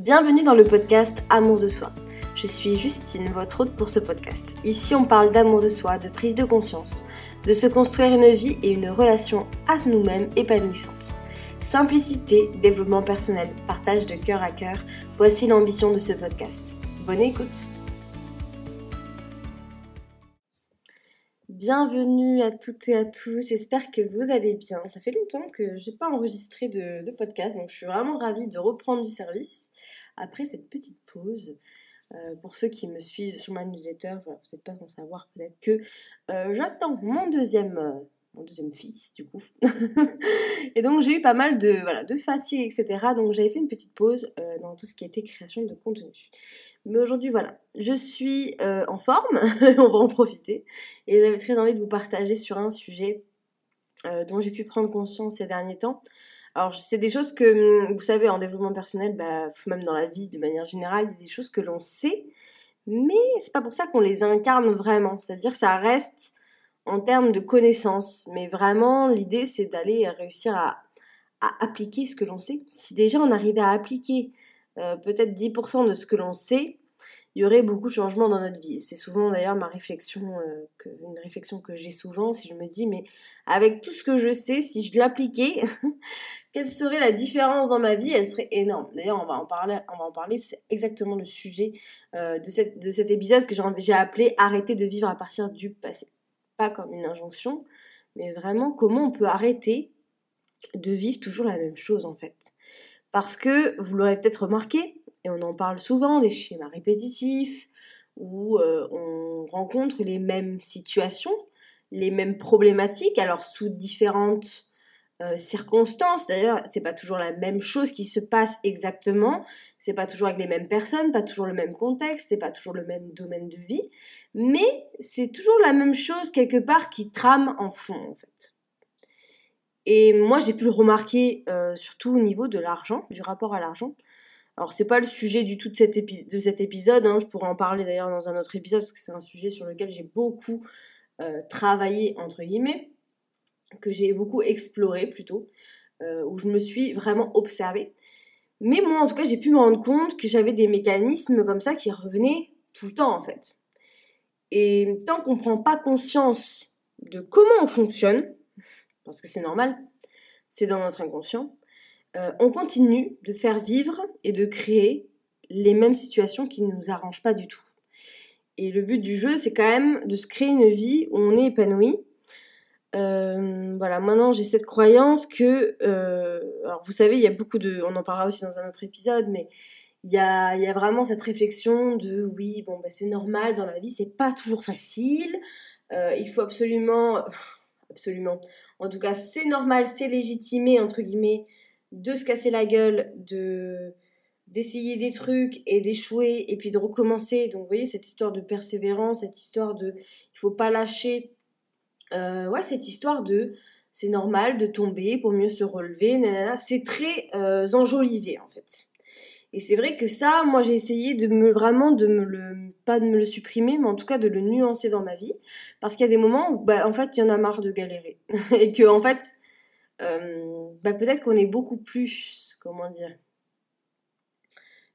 Bienvenue dans le podcast Amour de soi. Je suis Justine, votre hôte pour ce podcast. Ici, on parle d'amour de soi, de prise de conscience, de se construire une vie et une relation à nous-mêmes épanouissante. Simplicité, développement personnel, partage de cœur à cœur, voici l'ambition de ce podcast. Bonne écoute Bienvenue à toutes et à tous, j'espère que vous allez bien. Ça fait longtemps que je n'ai pas enregistré de, podcast, donc je suis vraiment ravie de reprendre du service après cette petite pause. Euh, pour ceux qui me suivent sur ma newsletter, vous n'êtes pas sans savoir peut-être que euh, j'attends mon deuxième, euh, mon deuxième fils du coup. et donc j'ai eu pas mal de, voilà, fatigue, etc. Donc j'avais fait une petite pause dans tout ce qui était création de contenu. Mais aujourd'hui, voilà, je suis euh, en forme, on va en profiter. Et j'avais très envie de vous partager sur un sujet euh, dont j'ai pu prendre conscience ces derniers temps. Alors, c'est des choses que, hum, vous savez, en développement personnel, bah, même dans la vie de manière générale, il y a des choses que l'on sait, mais c'est pas pour ça qu'on les incarne vraiment. C'est-à-dire, ça reste en termes de connaissances. Mais vraiment, l'idée, c'est d'aller réussir à, à appliquer ce que l'on sait. Si déjà on arrivait à appliquer euh, peut-être 10% de ce que l'on sait, il y aurait beaucoup de changements dans notre vie. C'est souvent d'ailleurs ma réflexion, euh, une réflexion que j'ai souvent, si je me dis, mais avec tout ce que je sais, si je l'appliquais, quelle serait la différence dans ma vie? Elle serait énorme. D'ailleurs, on va en parler, c'est exactement le sujet euh, de, de cet épisode que j'ai appelé Arrêter de vivre à partir du passé. Pas comme une injonction, mais vraiment comment on peut arrêter de vivre toujours la même chose en fait. Parce que, vous l'aurez peut-être remarqué, et on en parle souvent, des schémas répétitifs, où euh, on rencontre les mêmes situations, les mêmes problématiques, alors sous différentes euh, circonstances. D'ailleurs, c'est pas toujours la même chose qui se passe exactement. C'est pas toujours avec les mêmes personnes, pas toujours le même contexte, c'est pas toujours le même domaine de vie. Mais c'est toujours la même chose quelque part qui trame en fond, en fait. Et moi, j'ai pu le remarquer euh, surtout au niveau de l'argent, du rapport à l'argent. Alors, c'est pas le sujet du tout de cet, de cet épisode. Hein. Je pourrais en parler d'ailleurs dans un autre épisode parce que c'est un sujet sur lequel j'ai beaucoup euh, travaillé, entre guillemets, que j'ai beaucoup exploré plutôt, euh, où je me suis vraiment observée. Mais moi, en tout cas, j'ai pu me rendre compte que j'avais des mécanismes comme ça qui revenaient tout le temps, en fait. Et tant qu'on ne prend pas conscience de comment on fonctionne, parce que c'est normal, c'est dans notre inconscient, euh, on continue de faire vivre et de créer les mêmes situations qui ne nous arrangent pas du tout. Et le but du jeu, c'est quand même de se créer une vie où on est épanoui. Euh, voilà, maintenant j'ai cette croyance que, euh, alors vous savez, il y a beaucoup de, on en parlera aussi dans un autre épisode, mais il y a, y a vraiment cette réflexion de oui, bon, bah, c'est normal dans la vie, c'est pas toujours facile, il faut absolument, absolument. En tout cas, c'est normal, c'est légitimé, entre guillemets, de se casser la gueule, de d'essayer des trucs et d'échouer et puis de recommencer. Donc vous voyez cette histoire de persévérance, cette histoire de il faut pas lâcher. Euh, ouais, cette histoire de c'est normal de tomber pour mieux se relever, c'est très euh, enjolivé en fait. Et c'est vrai que ça, moi j'ai essayé de me vraiment de me le pas de me le supprimer, mais en tout cas de le nuancer dans ma vie, parce qu'il y a des moments où bah, en fait il y en a marre de galérer et que en fait euh, bah, peut-être qu'on est beaucoup plus comment dire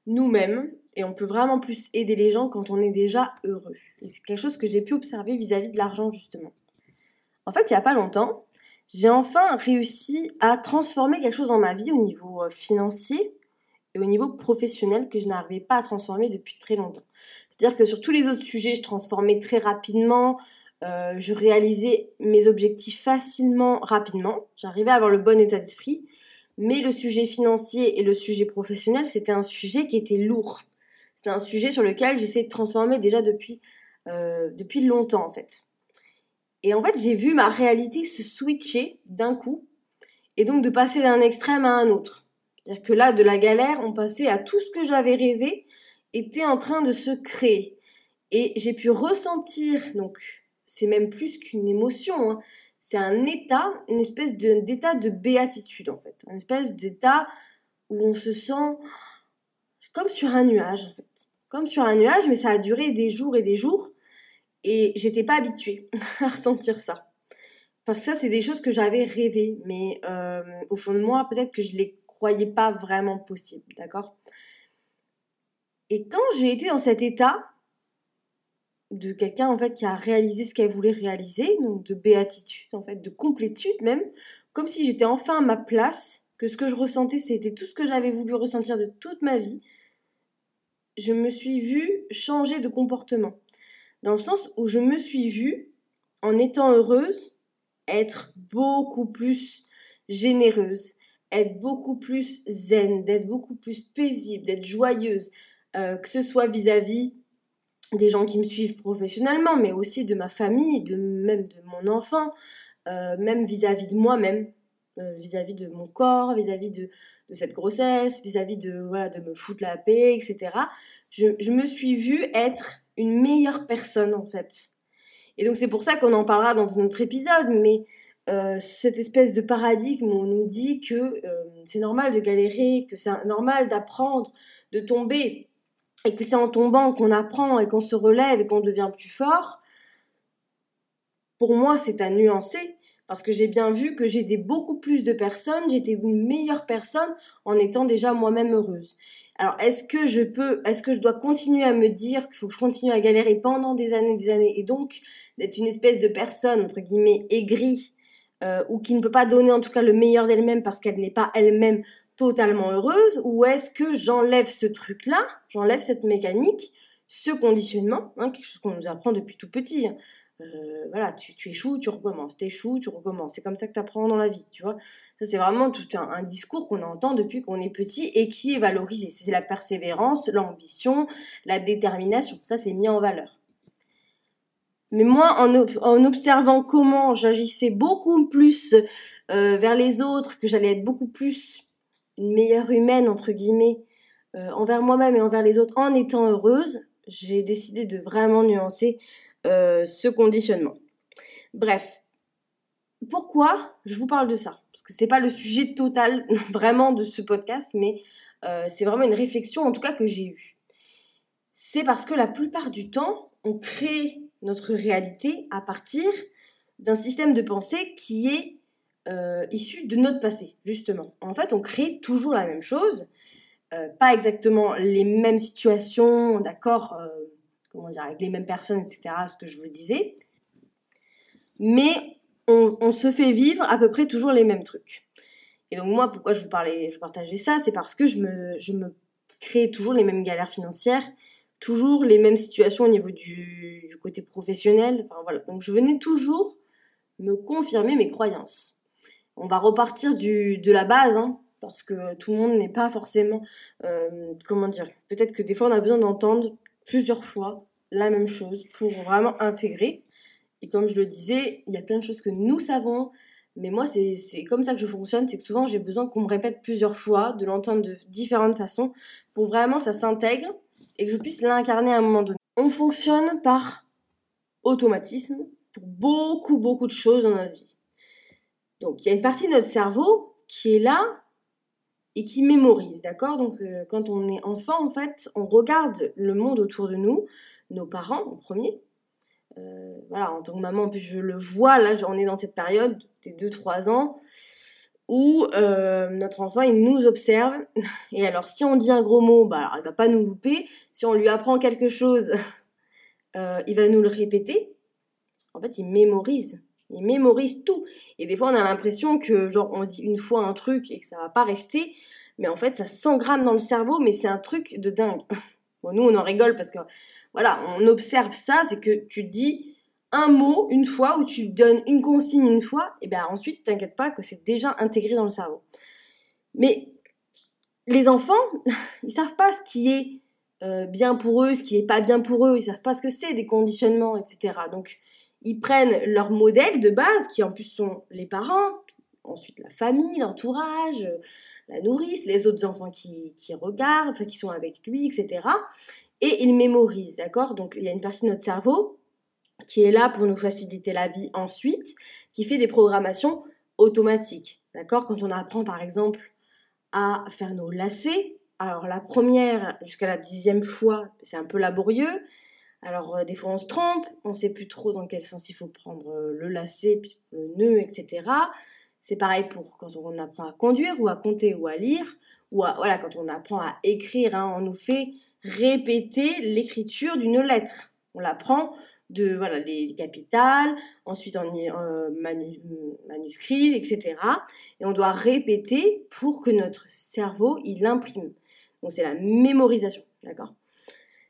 nous-mêmes et on peut vraiment plus aider les gens quand on est déjà heureux. Et c'est quelque chose que j'ai pu observer vis-à-vis de l'argent justement. En fait, il y a pas longtemps, j'ai enfin réussi à transformer quelque chose dans ma vie au niveau euh, financier et au niveau professionnel que je n'arrivais pas à transformer depuis très longtemps. C'est-à-dire que sur tous les autres sujets, je transformais très rapidement, euh, je réalisais mes objectifs facilement, rapidement, j'arrivais à avoir le bon état d'esprit, mais le sujet financier et le sujet professionnel, c'était un sujet qui était lourd. C'était un sujet sur lequel j'essayais de transformer déjà depuis, euh, depuis longtemps en fait. Et en fait, j'ai vu ma réalité se switcher d'un coup, et donc de passer d'un extrême à un autre. C'est-à-dire que là, de la galère, on passait à tout ce que j'avais rêvé était en train de se créer. Et j'ai pu ressentir, donc c'est même plus qu'une émotion, hein, c'est un état, une espèce d'état de béatitude en fait, une espèce d'état où on se sent comme sur un nuage en fait, comme sur un nuage, mais ça a duré des jours et des jours, et j'étais pas habituée à ressentir ça. Parce que ça, c'est des choses que j'avais rêvé, mais euh, au fond de moi, peut-être que je les croyais pas vraiment possible, d'accord? Et quand j'ai été dans cet état de quelqu'un en fait qui a réalisé ce qu'elle voulait réaliser, donc de béatitude en fait, de complétude même, comme si j'étais enfin à ma place, que ce que je ressentais c'était tout ce que j'avais voulu ressentir de toute ma vie, je me suis vue changer de comportement. Dans le sens où je me suis vue, en étant heureuse, être beaucoup plus généreuse, être beaucoup plus zen, d'être beaucoup plus paisible, d'être joyeuse, euh, que ce soit vis-à-vis des gens qui me suivent professionnellement, mais aussi de ma famille, de même de mon enfant, euh, même vis-à-vis de moi-même, euh, vis-à-vis de mon corps, vis-à-vis de, cette grossesse, vis-à-vis de voilà de me foutre la paix, etc. Je, je me suis vue être une meilleure personne en fait. Et donc c'est pour ça qu'on en parlera dans un autre épisode, mais euh, cette espèce de paradigme où on nous dit que euh, c'est normal de galérer, que c'est normal d'apprendre, de tomber, et que c'est en tombant qu'on apprend et qu'on se relève et qu'on devient plus fort, pour moi c'est à nuancer, parce que j'ai bien vu que j'aidais beaucoup plus de personnes, j'étais une meilleure personne en étant déjà moi-même heureuse. Alors, est-ce que je peux, est-ce que je dois continuer à me dire qu'il faut que je continue à galérer pendant des années, des années, et donc d'être une espèce de personne entre guillemets aigrie euh, ou qui ne peut pas donner en tout cas le meilleur d'elle-même parce qu'elle n'est pas elle-même totalement heureuse ou est-ce que j'enlève ce truc-là, j'enlève cette mécanique, ce conditionnement, hein, quelque chose qu'on nous apprend depuis tout petit. Hein. Euh, voilà, tu, échoues, tu recommences, tu échoues, tu recommences. C'est comme ça que tu apprends dans la vie, tu vois. Ça, c'est vraiment tout un, un discours qu'on entend depuis qu'on est petit et qui est valorisé. C'est la persévérance, l'ambition, la détermination. Ça, c'est mis en valeur. Mais moi, en, observant comment j'agissais beaucoup plus euh, vers les autres, que j'allais être beaucoup plus une meilleure humaine, entre guillemets, euh, envers moi-même et envers les autres, en étant heureuse, j'ai décidé de vraiment nuancer euh, ce conditionnement. Bref, pourquoi je vous parle de ça? Parce que c'est pas le sujet total vraiment de ce podcast, mais c'est vraiment une réflexion, en tout cas que j'ai eue. C'est parce que la plupart du temps, on crée notre réalité à partir d'un système de pensée qui est euh, issu de notre passé, justement. En fait, on crée toujours la même chose, euh, pas exactement les mêmes situations, d'accord, euh, comment dire, avec les mêmes personnes, etc., ce que je vous disais, mais on, on, se fait vivre à peu près toujours les mêmes trucs. Et donc moi, pourquoi je vous parlais, je partageais ça, c'est parce que je me, je me crée toujours les mêmes galères financières, toujours les mêmes situations au niveau du, côté professionnel. Enfin voilà. Donc je venais toujours me confirmer mes croyances. On va repartir de la base, hein, parce que tout le monde n'est pas forcément, euh, comment dire, peut-être que des fois on a besoin d'entendre plusieurs fois la même chose pour vraiment intégrer. Et comme je le disais, il y a plein de choses que nous savons, mais moi c'est comme ça que je fonctionne, c'est que souvent j'ai besoin qu'on me répète plusieurs fois, de l'entendre de différentes façons, pour vraiment ça s'intègre et que je puisse l'incarner à un moment donné. On fonctionne par automatisme pour beaucoup, beaucoup de choses dans notre vie. Donc il y a une partie de notre cerveau qui est là et qui mémorise, d'accord? Donc euh, quand on est enfant, en fait, on regarde le monde autour de nous, nos parents en premier. Euh, voilà, en tant que maman, je le vois, là, on est dans cette période des 2-3 ans où euh, notre enfant il nous observe. Et alors si on dit un gros mot bah alors, il va pas nous louper. Si on lui apprend quelque chose euh, il va nous le répéter. En fait il mémorise. Il mémorise tout. Et des fois on a l'impression que genre on dit une fois un truc et que ça va pas rester. Mais en fait ça s'engramme dans le cerveau mais c'est un truc de dingue. Bon nous on en rigole parce que voilà on observe ça. C'est que tu dis un mot une fois ou tu donnes une consigne une fois, et bien ensuite, t'inquiète pas que c'est déjà intégré dans le cerveau. Mais les enfants, ils savent pas ce qui est euh, bien pour eux, ce qui est pas bien pour eux, ils savent pas ce que c'est des conditionnements, etc. Donc, ils prennent leur modèle de base, qui en plus sont les parents, ensuite la famille, l'entourage, la nourrice, les autres enfants qui, qui regardent, enfin qui sont avec lui, etc. Et ils mémorisent, d'accord? Donc il y a une partie de notre cerveau qui est là pour nous faciliter la vie ensuite, qui fait des programmations automatiques. D'accord? Quand on apprend par exemple à faire nos lacets, alors la première jusqu'à la dixième fois, c'est un peu laborieux. Alors euh, des fois on se trompe, on sait plus trop dans quel sens il faut prendre euh, le lacet, le nœud, etc. C'est pareil pour quand on apprend à conduire ou à compter ou à lire, ou à, voilà quand on apprend à écrire, hein, on nous fait répéter l'écriture d'une lettre. On l'apprend de voilà les capitales, ensuite en euh, manuscrit, etc. Et on doit répéter pour que notre cerveau il imprime. Donc c'est la mémorisation, d'accord?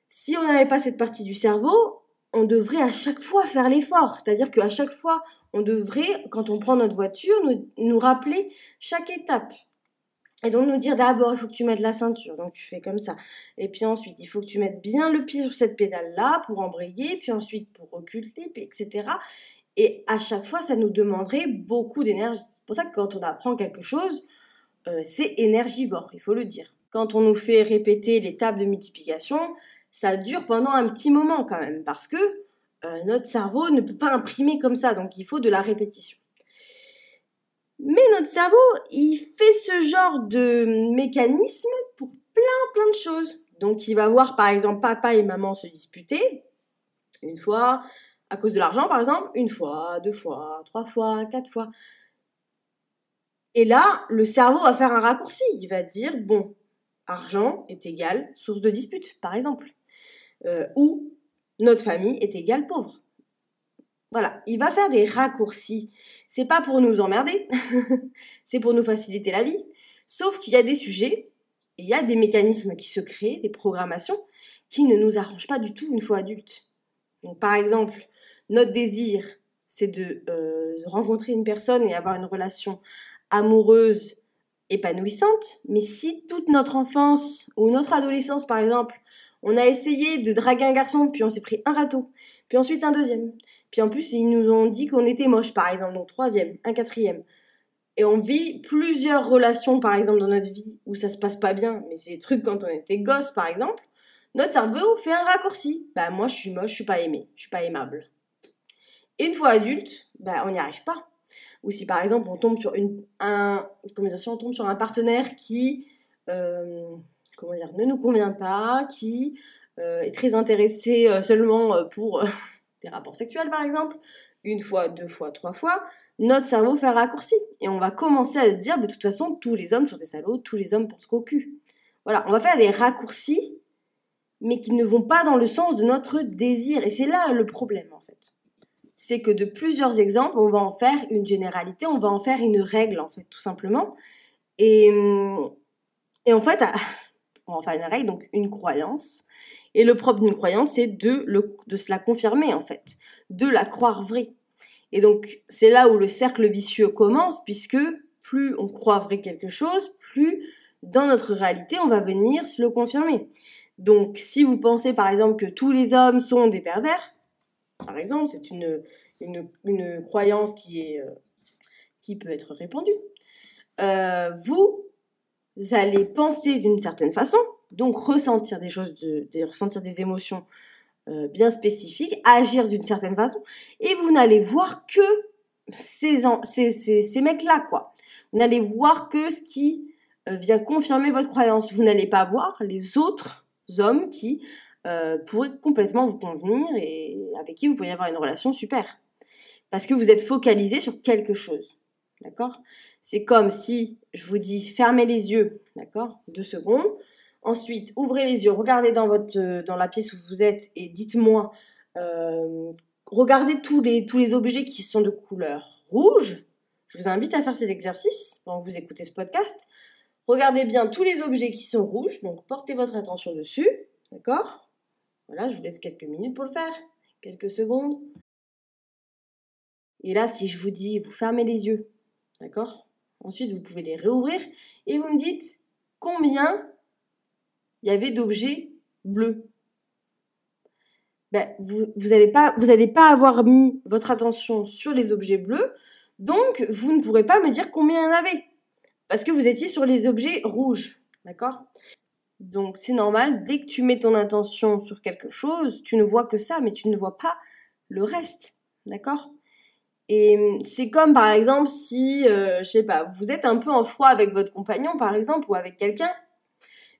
Si on n'avait pas cette partie du cerveau, on devrait à chaque fois faire l'effort. C'est-à-dire qu'à chaque fois, on devrait, quand on prend notre voiture, nous, nous rappeler chaque étape. Et donc nous dire d'abord, il faut que tu mettes la ceinture, donc tu fais comme ça. Et puis ensuite, il faut que tu mettes bien le pied sur cette pédale-là pour embrayer, puis ensuite pour reculer, etc. Et à chaque fois, ça nous demanderait beaucoup d'énergie. C'est pour ça que quand on apprend quelque chose, euh, c'est énergivore, il faut le dire. Quand on nous fait répéter l'étape de multiplication, ça dure pendant un petit moment quand même, parce que euh, notre cerveau ne peut pas imprimer comme ça, donc il faut de la répétition. Mais notre cerveau, il fait ce genre de mécanisme pour plein plein de choses. Donc il va voir par exemple papa et maman se disputer une fois à cause de l'argent par exemple, une fois, deux fois, trois fois, quatre fois. Et là, le cerveau va faire un raccourci. Il va dire bon, argent est égal source de dispute par exemple, euh, ou notre famille est égale pauvre. Voilà, il va faire des raccourcis. C'est pas pour nous emmerder, c'est pour nous faciliter la vie. Sauf qu'il y a des sujets, il y a des mécanismes qui se créent, des programmations, qui ne nous arrangent pas du tout une fois adultes. Donc, par exemple, notre désir, c'est de euh, rencontrer une personne et avoir une relation amoureuse épanouissante, mais si toute notre enfance ou notre adolescence, par exemple, on a essayé de draguer un garçon, puis on s'est pris un râteau, puis ensuite un deuxième, puis en plus, ils nous ont dit qu'on était moche, par exemple, donc troisième, un quatrième. Et on vit plusieurs relations, par exemple, dans notre vie où ça se passe pas bien, mais c'est des trucs quand on était gosse, par exemple. Notre cerveau fait un raccourci. Bah, moi, je suis moche, je suis pas aimée, je suis pas aimable. Et une fois adulte, bah, on n'y arrive pas. Ou si, par exemple, on tombe sur une, un, comment dire, si on tombe sur un partenaire qui, euh, comment dire, ne nous convient pas, qui euh, est très intéressé euh, seulement pour des rapports sexuels par exemple, une fois, deux fois, trois fois, notre cerveau fait un raccourci. Et on va commencer à se dire, bah, de toute façon, tous les hommes sont des salauds, tous les hommes pensent qu'au cul. Voilà, on va faire des raccourcis, mais qui ne vont pas dans le sens de notre désir. Et c'est là le problème, en fait. C'est que de plusieurs exemples, on va en faire une généralité, on va en faire une règle, en fait, tout simplement. Et, et en fait, en règle, donc une croyance. Et le propre d'une croyance, c'est de, de se la confirmer, en fait, de la croire vraie. Et donc, c'est là où le cercle vicieux commence, puisque plus on croit vrai quelque chose, plus dans notre réalité, on va venir se le confirmer. Donc, si vous pensez par exemple que tous les hommes sont des pervers, par exemple, c'est une, une, une, croyance qui, est, euh, qui peut être répandue, euh, vous allez penser d'une certaine façon, donc ressentir des choses, ressentir des émotions euh, bien spécifiques, agir d'une certaine façon, et vous n'allez voir que ces, mecs-là, quoi. Vous n'allez voir que ce qui euh, vient confirmer votre croyance. Vous n'allez pas voir les autres hommes qui euh, pourraient complètement vous convenir et avec qui vous pourriez avoir une relation super. Parce que vous êtes focalisé sur quelque chose. D'accord? C'est comme si je vous dis fermez les yeux, d'accord? Deux secondes. Ensuite, ouvrez les yeux, regardez dans, votre, dans la pièce où vous êtes et dites-moi, euh, regardez tous les, tous les objets qui sont de couleur rouge. Je vous invite à faire cet exercice pendant que vous écoutez ce podcast. Regardez bien tous les objets qui sont rouges, donc portez votre attention dessus, d'accord? Voilà, je vous laisse quelques minutes pour le faire, quelques secondes. Et là, si je vous dis, vous fermez les yeux, d'accord? Ensuite, vous pouvez les réouvrir et vous me dites combien il y avait d'objets bleus. Ben, vous n'allez pas, pas avoir mis votre attention sur les objets bleus, donc vous ne pourrez pas me dire combien il y en avait. Parce que vous étiez sur les objets rouges. D'accord? Donc c'est normal, dès que tu mets ton attention sur quelque chose, tu ne vois que ça, mais tu ne vois pas le reste. D'accord? Et c'est comme par exemple si, euh, je sais pas, vous êtes un peu en froid avec votre compagnon par exemple ou avec quelqu'un,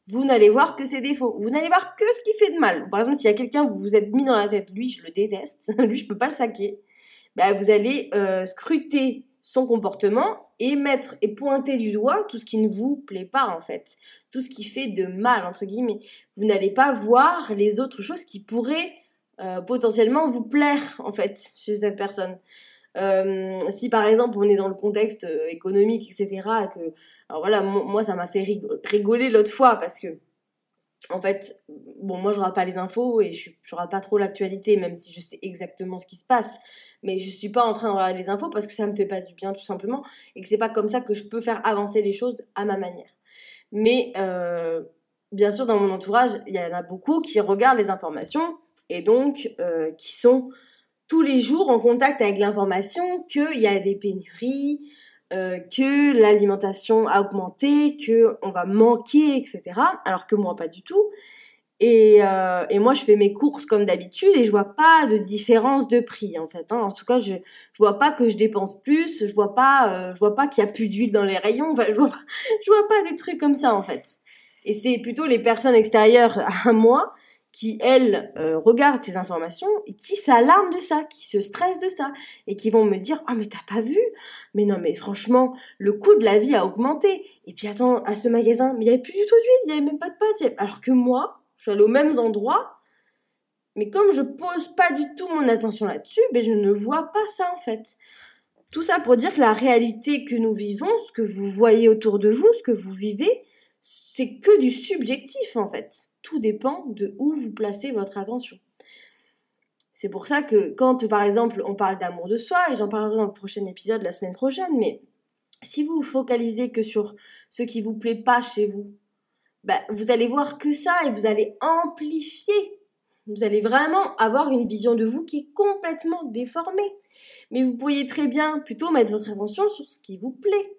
vous n'allez voir que ses défauts. Vous n'allez voir que ce qui fait de mal. Par exemple, s'il y a quelqu'un, vous vous êtes mis dans la tête, lui, je le déteste, lui, je peux pas le saquer. Bah, vous allez euh, scruter son comportement et mettre et pointer du doigt tout ce qui ne vous plaît pas en fait, tout ce qui fait de mal entre guillemets. Vous n'allez pas voir les autres choses qui pourraient euh, potentiellement vous plaire en fait chez cette personne. Euh, si par exemple on est dans le contexte euh, économique, etc., que, alors voilà, moi ça m'a fait rigoler l'autre fois parce que, en fait, bon, moi je rate pas les infos et je, rate pas trop l'actualité, même si je sais exactement ce qui se passe, mais je suis pas en train de regarder les infos parce que ça me fait pas du bien tout simplement et que c'est pas comme ça que je peux faire avancer les choses à ma manière. Mais euh, bien sûr, dans mon entourage, il y en a beaucoup qui regardent les informations et donc qui sont tous les jours en contact avec l'information qu'il y a des pénuries, euh, que l'alimentation a augmenté, que on va manquer, etc. Alors que moi pas du tout. Et, euh, et moi je fais mes courses comme d'habitude et je vois pas de différence de prix en fait. Hein. En tout cas je je vois pas que je dépense plus, je vois pas euh, je vois pas qu'il y a plus d'huile dans les rayons. Enfin je je vois pas des trucs comme ça en fait. Et c'est plutôt les personnes extérieures à moi qui, elles, euh, regardent ces informations et qui s'alarment de ça, qui se stressent de ça, et qui vont me dire « Ah, mais t'as pas vu? Mais non, mais franchement, le coût de la vie a augmenté. Et puis attends, à ce magasin, mais il n'y avait plus du tout d'huile, il n'y avait même pas de pâte. Alors que moi, je suis allée aux mêmes endroits, mais comme je pose pas du tout mon attention là-dessus, ben je ne vois pas ça en fait. Tout ça pour dire que la réalité que nous vivons, ce que vous voyez autour de vous, ce que vous vivez, c'est que du subjectif en fait tout dépend de où vous placez votre attention. C'est pour ça que quand, par exemple, on parle d'amour de soi, et j'en parlerai dans le prochain épisode la semaine prochaine, mais si vous vous focalisez que sur ce qui vous plaît pas chez vous, bah, vous allez voir que ça et vous allez amplifier. Vous allez vraiment avoir une vision de vous qui est complètement déformée. Mais vous pourriez très bien plutôt mettre votre attention sur ce qui vous plaît,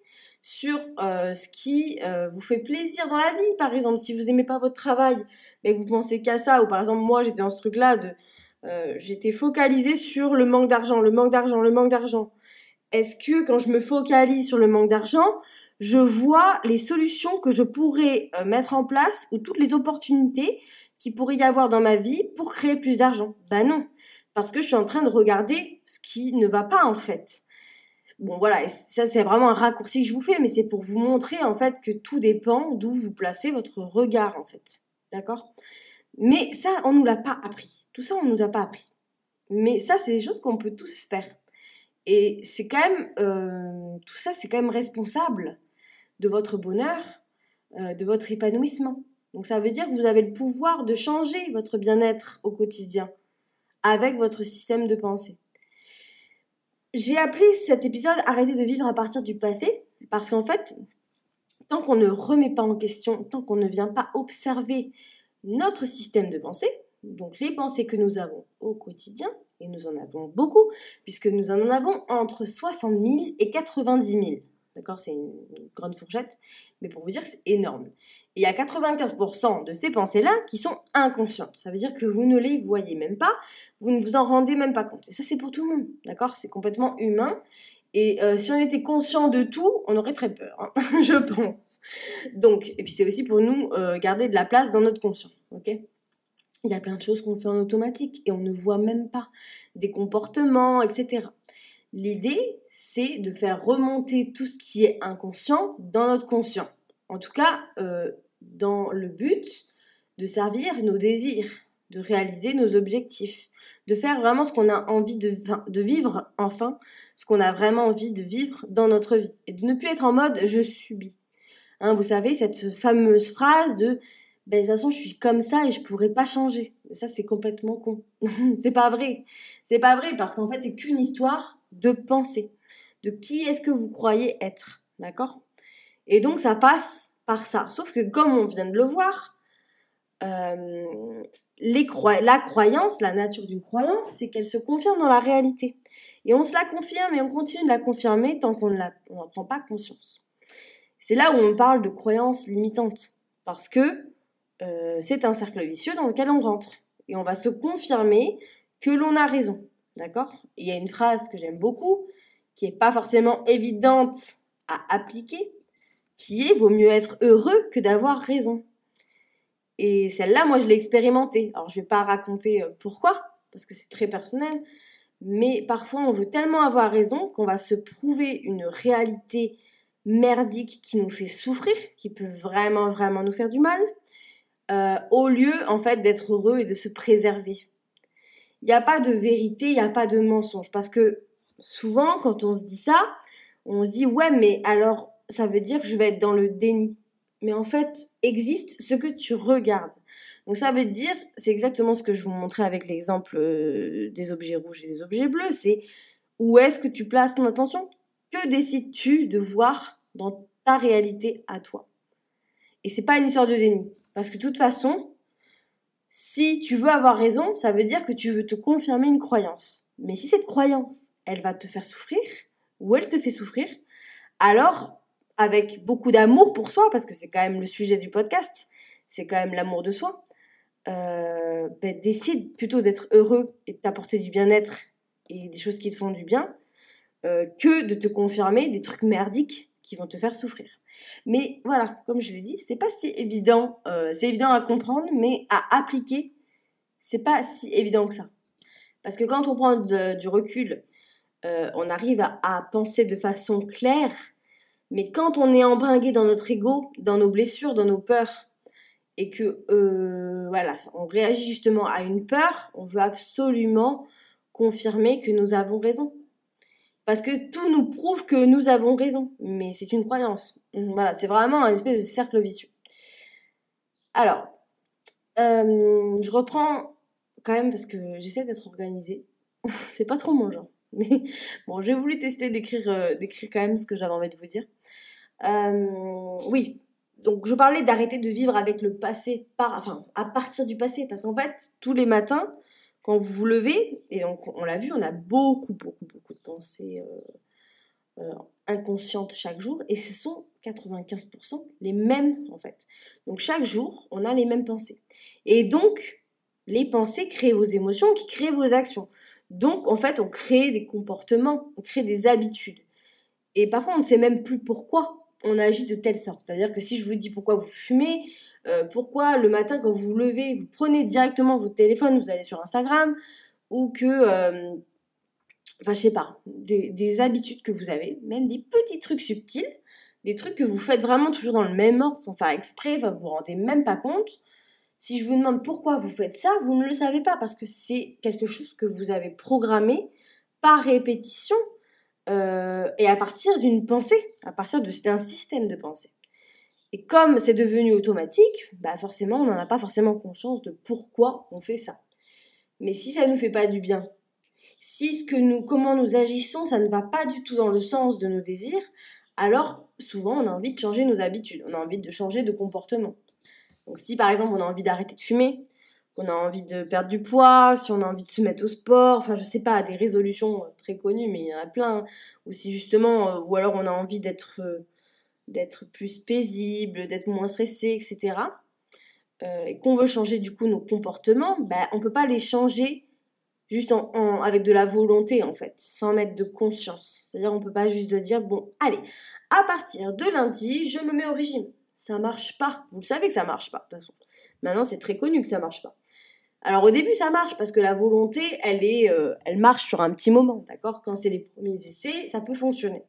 sur euh, ce qui euh, vous fait plaisir dans la vie. Par exemple, si vous aimez pas votre travail, mais que vous pensez qu'à ça, ou par exemple moi j'étais dans ce truc-là de, euh, j'étais focalisée sur le manque d'argent, le manque d'argent, le manque d'argent. Est-ce que quand je me focalise sur le manque d'argent, je vois les solutions que je pourrais mettre en place ou toutes les opportunités qui pourrait y avoir dans ma vie pour créer plus d'argent? Bah non, parce que je suis en train de regarder ce qui ne va pas en fait. Bon voilà, ça c'est vraiment un raccourci que je vous fais, mais c'est pour vous montrer en fait que tout dépend d'où vous placez votre regard en fait. D'accord? Mais ça, on nous l'a pas appris. Tout ça, on nous a pas appris. Mais ça, c'est des choses qu'on peut tous faire. Et c'est quand même, euh, tout ça, c'est quand même responsable de votre bonheur, euh, de votre épanouissement. Donc ça veut dire que vous avez le pouvoir de changer votre bien-être au quotidien avec votre système de pensée. J'ai appelé cet épisode Arrêter de vivre à partir du passé parce qu'en fait, tant qu'on ne remet pas en question, tant qu'on ne vient pas observer notre système de pensée, donc les pensées que nous avons au quotidien, et nous en avons beaucoup, puisque nous en avons entre 60 000 et 90 000. D'accord C'est une, grande fourchette, mais pour vous dire c'est énorme. Il y a 95% de ces pensées-là qui sont inconscientes. Ça veut dire que vous ne les voyez même pas, vous ne vous en rendez même pas compte. Et ça, c'est pour tout le monde. D'accord? C'est complètement humain. Et euh, si on était conscient de tout, on aurait très peur, hein, je pense. Donc, et puis c'est aussi pour nous euh, garder de la place dans notre conscient. Ok? Il y a plein de choses qu'on fait en automatique et on ne voit même pas des comportements, etc. L'idée, c'est de faire remonter tout ce qui est inconscient dans notre conscient. En tout cas, euh, dans le but de servir nos désirs, de réaliser nos objectifs, de faire vraiment ce qu'on a envie de, vivre, enfin, ce qu'on a vraiment envie de vivre dans notre vie. Et de ne plus être en mode je subis. Hein, vous savez, cette fameuse phrase de ben, de toute façon, je suis comme ça et je pourrais pas changer. ça, c'est complètement con. c'est pas vrai. C'est pas vrai parce qu'en fait, c'est qu'une histoire de penser, de qui est-ce que vous croyez être, d'accord? Et donc ça passe par ça. Sauf que comme on vient de le voir, euh, la croyance, la nature d'une croyance, c'est qu'elle se confirme dans la réalité. Et on se la confirme et on continue de la confirmer tant qu'on n'en prend pas conscience. C'est là où on parle de croyance limitante, parce que euh, c'est un cercle vicieux dans lequel on rentre. Et on va se confirmer que l'on a raison. D'accord? Il y a une phrase que j'aime beaucoup, qui n'est pas forcément évidente à appliquer, qui est vaut mieux être heureux que d'avoir raison. Et celle-là, moi, je l'ai expérimentée. Alors, je vais pas raconter euh, pourquoi, parce que c'est très personnel, Mais parfois, on veut tellement avoir raison qu'on va se prouver une réalité merdique qui nous fait souffrir, qui peut vraiment, vraiment nous faire du mal, euh, au lieu, en fait, d'être heureux et de se préserver. Il n'y a pas de vérité, il n'y a pas de mensonge. Parce que souvent, quand on se dit ça, on se dit, ouais, mais alors, ça veut dire que je vais être dans le déni. Mais en fait, existe ce que tu regardes. Donc ça veut dire, c'est exactement ce que je vous montrais avec l'exemple euh, des objets rouges et des objets bleus, c'est où est-ce que tu places ton attention? Que décides-tu de voir dans ta réalité à toi? Et c'est pas une histoire de déni. Parce que de toute façon, si tu veux avoir raison, ça veut dire que tu veux te confirmer une croyance. Mais si cette croyance, elle va te faire souffrir, ou elle te fait souffrir, alors, avec beaucoup d'amour pour soi, parce que c'est quand même le sujet du podcast, c'est quand même l'amour de soi, euh, ben, décide plutôt d'être heureux et de t'apporter du bien-être et des choses qui te font du bien, euh, que de te confirmer des trucs merdiques qui vont te faire souffrir. Mais voilà, comme je l'ai dit, c'est pas si évident, euh, c'est évident à comprendre, mais à appliquer, c'est pas si évident que ça. Parce que quand on prend du recul, euh, on arrive à, penser de façon claire, mais quand on est embringué dans notre ego, dans nos blessures, dans nos peurs, et que euh, voilà, on réagit justement à une peur, on veut absolument confirmer que nous avons raison. Parce que tout nous prouve que nous avons raison. Mais c'est une croyance. Voilà, c'est vraiment un espèce de cercle vicieux. Alors, euh, je reprends quand même parce que j'essaie d'être organisée. c'est pas trop mon genre. Mais bon, j'ai voulu tester d'écrire euh, d'écrire quand même ce que j'avais envie de vous dire. Euh, oui, donc je parlais d'arrêter de vivre avec le passé, enfin à partir du passé, parce qu'en fait, tous les matins, quand vous vous levez, et on, l'a vu, on a beaucoup, beaucoup, beaucoup de pensées euh, euh, inconscientes chaque jour, et ce sont 95% les mêmes en fait. Donc chaque jour, on a les mêmes pensées. Et donc, les pensées créent vos émotions qui créent vos actions. Donc en fait, on crée des comportements, on crée des habitudes. Et parfois, on ne sait même plus pourquoi on agit de telle sorte. C'est-à-dire que si je vous dis pourquoi vous fumez, euh, pourquoi le matin quand vous vous levez, vous prenez directement votre téléphone, vous allez sur Instagram, ou que, euh, enfin je sais pas, des, habitudes que vous avez, même des petits trucs subtils, des trucs que vous faites vraiment toujours dans le même ordre sans faire exprès, vous vous rendez même pas compte. Si je vous demande pourquoi vous faites ça, vous ne le savez pas parce que c'est quelque chose que vous avez programmé par répétition euh, et à partir d'une pensée, à partir d'un système de pensée. Et comme c'est devenu automatique, bah forcément, on n'en a pas forcément conscience de pourquoi on fait ça. Mais si ça ne nous fait pas du bien, si ce que nous, comment nous agissons, ça ne va pas du tout dans le sens de nos désirs, alors souvent on a envie de changer nos habitudes, on a envie de changer de comportement. Donc si par exemple on a envie d'arrêter de fumer, qu'on a envie de perdre du poids, si on a envie de se mettre au sport, enfin je sais pas, des résolutions très connues, mais il y en a plein, ou si justement, euh, ou alors on a envie d'être euh, plus paisible, d'être moins stressé, etc. Euh, et qu'on veut changer du coup nos comportements, bah, on peut pas les changer juste avec de la volonté en fait, sans mettre de conscience. C'est-à-dire on peut pas juste dire bon allez, à partir de lundi, je me mets au régime. Ça marche pas. Vous savez que ça marche pas de toute façon. Maintenant c'est très connu que ça marche pas. Alors au début ça marche parce que la volonté elle est, euh, elle marche sur un petit moment, d'accord? Quand c'est les premiers essais, ça peut fonctionner.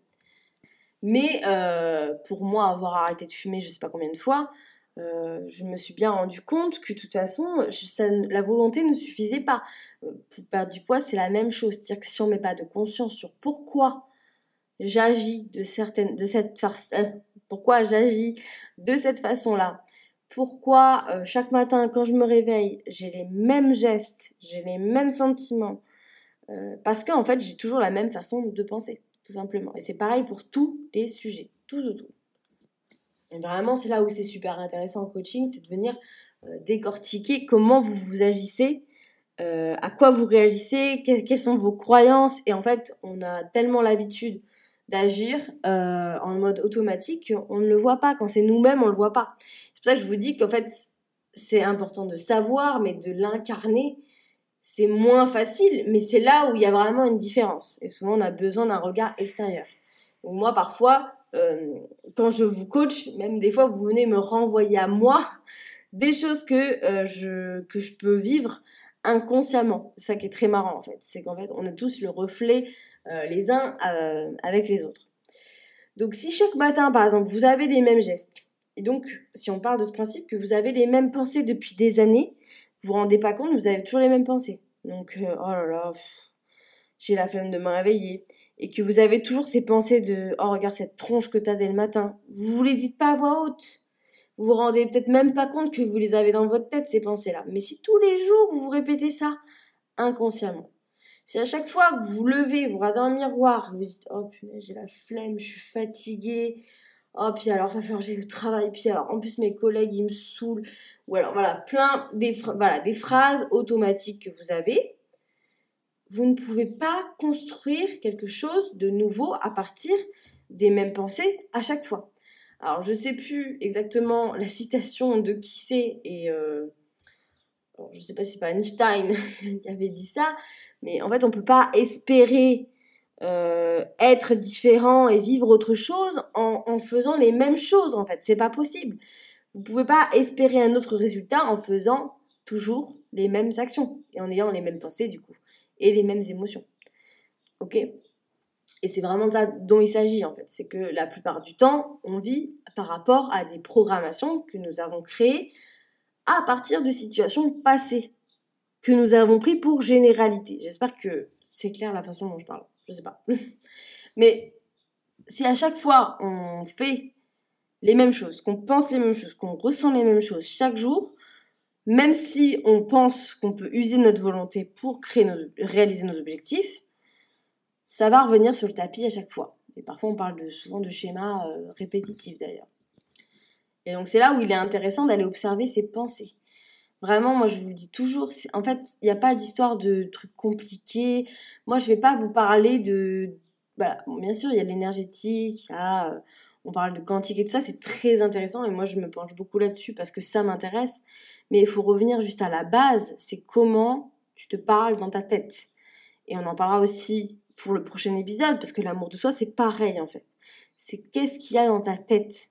Mais euh, pour moi, avoir arrêté de fumer je sais pas combien de fois, euh, je me suis bien rendu compte que de toute façon, la volonté ne suffisait pas. Pour perdre du poids, c'est la même chose. C'est-à-dire que si on met pas de conscience sur pourquoi j'agis de certaines, de cette pourquoi j'agis de cette façon-là, pourquoi chaque matin quand je me réveille, j'ai les mêmes gestes, j'ai les mêmes sentiments, parce qu'en fait, j'ai toujours la même façon de penser tout simplement. Et c'est pareil pour tous les sujets, tous autour. Et vraiment, c'est là où c'est super intéressant en coaching, c'est de venir euh, décortiquer comment vous vous agissez, euh, à quoi vous réagissez, quelles sont vos croyances. Et en fait, on a tellement l'habitude d'agir euh, en mode automatique qu'on ne le voit pas. Quand c'est nous-mêmes, on ne le voit pas. C'est pour ça que je vous dis qu'en fait, c'est important de savoir, mais de l'incarner c'est moins facile, mais c'est là où il y a vraiment une différence. Et souvent, on a besoin d'un regard extérieur. Moi, parfois, euh, quand je vous coach, même des fois, vous venez me renvoyer à moi des choses que, euh, je, que je peux vivre inconsciemment. C'est ça qui est très marrant en fait. C'est qu'en fait, on a tous le reflet euh, les uns euh, avec les autres. Donc si chaque matin, par exemple, vous avez les mêmes gestes, et donc si on part de ce principe que vous avez les mêmes pensées depuis des années, vous vous rendez pas compte, vous avez toujours les mêmes pensées. Donc, euh, oh là là, j'ai la flemme de me réveiller. Et que vous avez toujours ces pensées de, oh regarde cette tronche que t'as dès le matin. Vous vous les dites pas à voix haute. Vous vous rendez peut-être même pas compte que vous les avez dans votre tête, ces pensées-là. Mais si tous les jours vous vous répétez ça, inconsciemment, si à chaque fois que vous vous levez, vous regardez dans le miroir, vous dites Oh j'ai la flemme, je suis fatiguée. Oh, puis alors, va falloir j'aille au travail. Puis alors, en plus, mes collègues, ils me saoulent. Ou alors, voilà, plein des, des phrases automatiques que vous avez. Vous ne pouvez pas construire quelque chose de nouveau à partir des mêmes pensées à chaque fois. Alors, je sais plus exactement la citation de qui c'est et euh, je sais pas si c'est pas Einstein qui avait dit ça, mais en fait, on peut pas espérer euh, être différent et vivre autre chose en, en faisant les mêmes choses. En fait, c'est pas possible. Vous pouvez pas espérer un autre résultat en faisant toujours les mêmes actions et en ayant les mêmes pensées du coup et les mêmes émotions. Ok? Et c'est vraiment ça dont il s'agit en fait. C'est que la plupart du temps, on vit par rapport à des programmations que nous avons créées à partir de situations passées que nous avons pris pour généralité. J'espère que c'est clair la façon dont je parle. Je sais pas. Mais si à chaque fois on fait les mêmes choses, qu'on pense les mêmes choses, qu'on ressent les mêmes choses chaque jour, même si on pense qu'on peut user notre volonté pour réaliser nos objectifs, ça va revenir sur le tapis à chaque fois. Et parfois on parle souvent de schémas euh, répétitifs d'ailleurs. Et donc c'est là où il est intéressant d'aller observer ses pensées. Vraiment, moi je vous le dis toujours, en fait, il n'y a pas d'histoire de trucs compliqués. Moi je vais pas vous parler de... Voilà, bien sûr, il y a l'énergétique. Euh, on parle de quantique et tout ça, c'est très intéressant et moi je me penche beaucoup là-dessus parce que ça m'intéresse. Mais il faut revenir juste à la base, c'est comment tu te parles dans ta tête. Et on en parlera aussi pour le prochain épisode parce que l'amour de soi c'est pareil en fait. C'est qu'est-ce qu'il y a dans ta tête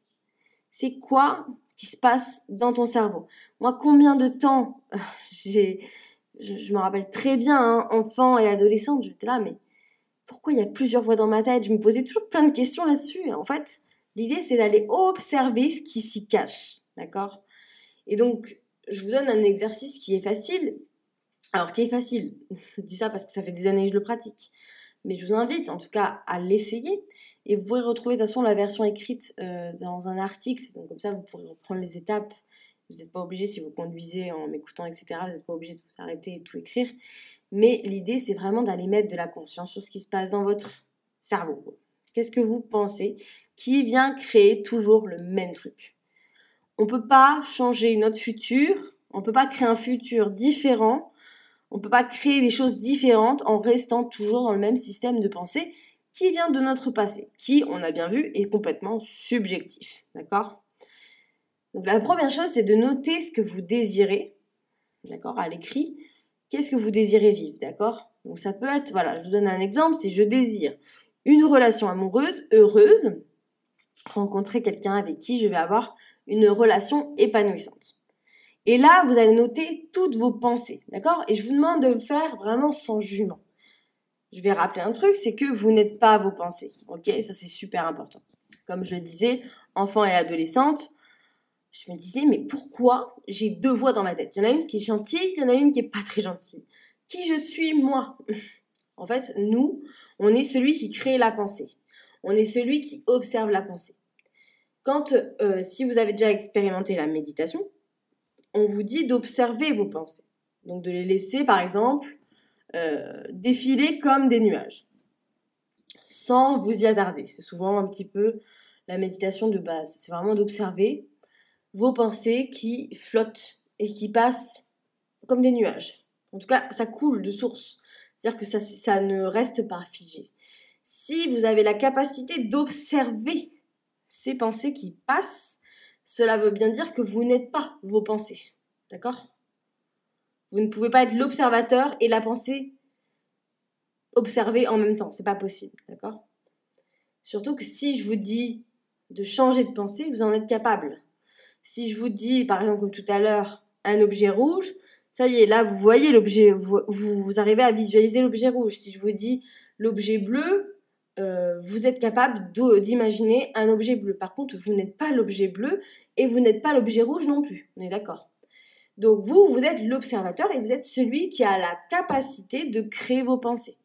c'est quoi qui se passe dans ton cerveau? Moi, combien de temps j'ai, je, me rappelle très bien, hein, enfant et adolescente, j'étais là, mais pourquoi il y a plusieurs voix dans ma tête? Je me posais toujours plein de questions là-dessus. En fait, l'idée, c'est d'aller observer ce qui s'y cache, d'accord? Et donc, je vous donne un exercice qui est facile. Alors, qui est facile? Je dis ça parce que ça fait des années que je le pratique. Mais je vous invite, en tout cas, à l'essayer. Et vous pourrez retrouver de toute façon la version écrite euh, dans un article. Donc comme ça, vous pourrez reprendre les étapes. Vous n'êtes pas obligé, si vous conduisez en m'écoutant, etc., vous n'êtes pas obligé de vous arrêter et tout écrire. Mais l'idée, c'est vraiment d'aller mettre de la conscience sur ce qui se passe dans votre cerveau. Qu'est-ce que vous pensez qui vient créer toujours le même truc? On ne peut pas changer notre futur, on ne peut pas créer un futur différent, on ne peut pas créer des choses différentes en restant toujours dans le même système de pensée qui vient de notre passé, qui, on a bien vu, est complètement subjectif. D'accord? Donc la première chose, c'est de noter ce que vous désirez, d'accord, à l'écrit. Qu'est-ce que vous désirez vivre, d'accord? Donc ça peut être, voilà, je vous donne un exemple, si je désire une relation amoureuse heureuse, rencontrer quelqu'un avec qui je vais avoir une relation épanouissante. Et là, vous allez noter toutes vos pensées, d'accord? Et je vous demande de le faire vraiment sans jugement je vais rappeler un truc, c'est que vous n'êtes pas vos pensées. Ok, ça c'est super important. Comme je le disais, enfant et adolescente, je me disais mais pourquoi j'ai deux voix dans ma tête? Il y en a une qui est gentille, il y en a une qui est pas très gentille. Qui je suis moi? En fait, nous, on est celui qui crée la pensée. On est celui qui observe la pensée. Quand, euh, si vous avez déjà expérimenté la méditation, on vous dit d'observer vos pensées. Donc de les laisser, par exemple, euh, défiler comme des nuages, sans vous y attarder. C'est souvent un petit peu la méditation de base. C'est vraiment d'observer vos pensées qui flottent et qui passent comme des nuages. En tout cas, ça coule de source. C'est-à-dire que ça, ça ne reste pas figé. Si vous avez la capacité d'observer ces pensées qui passent, cela veut bien dire que vous n'êtes pas vos pensées. D'accord? Vous ne pouvez pas être l'observateur et la pensée observée en même temps. C'est pas possible, d'accord? Surtout que si je vous dis de changer de pensée, vous en êtes capable. Si je vous dis, par exemple, comme tout à l'heure, un objet rouge, Ça y est, là, vous voyez l'objet, vous, arrivez à visualiser l'objet rouge. Si je vous dis l'objet bleu, euh, vous êtes capable d'imaginer un objet bleu. Par contre, vous n'êtes pas l'objet bleu et vous n'êtes pas l'objet rouge non plus. On est d'accord? Donc vous, vous êtes l'observateur et vous êtes celui qui a la capacité de créer vos pensées.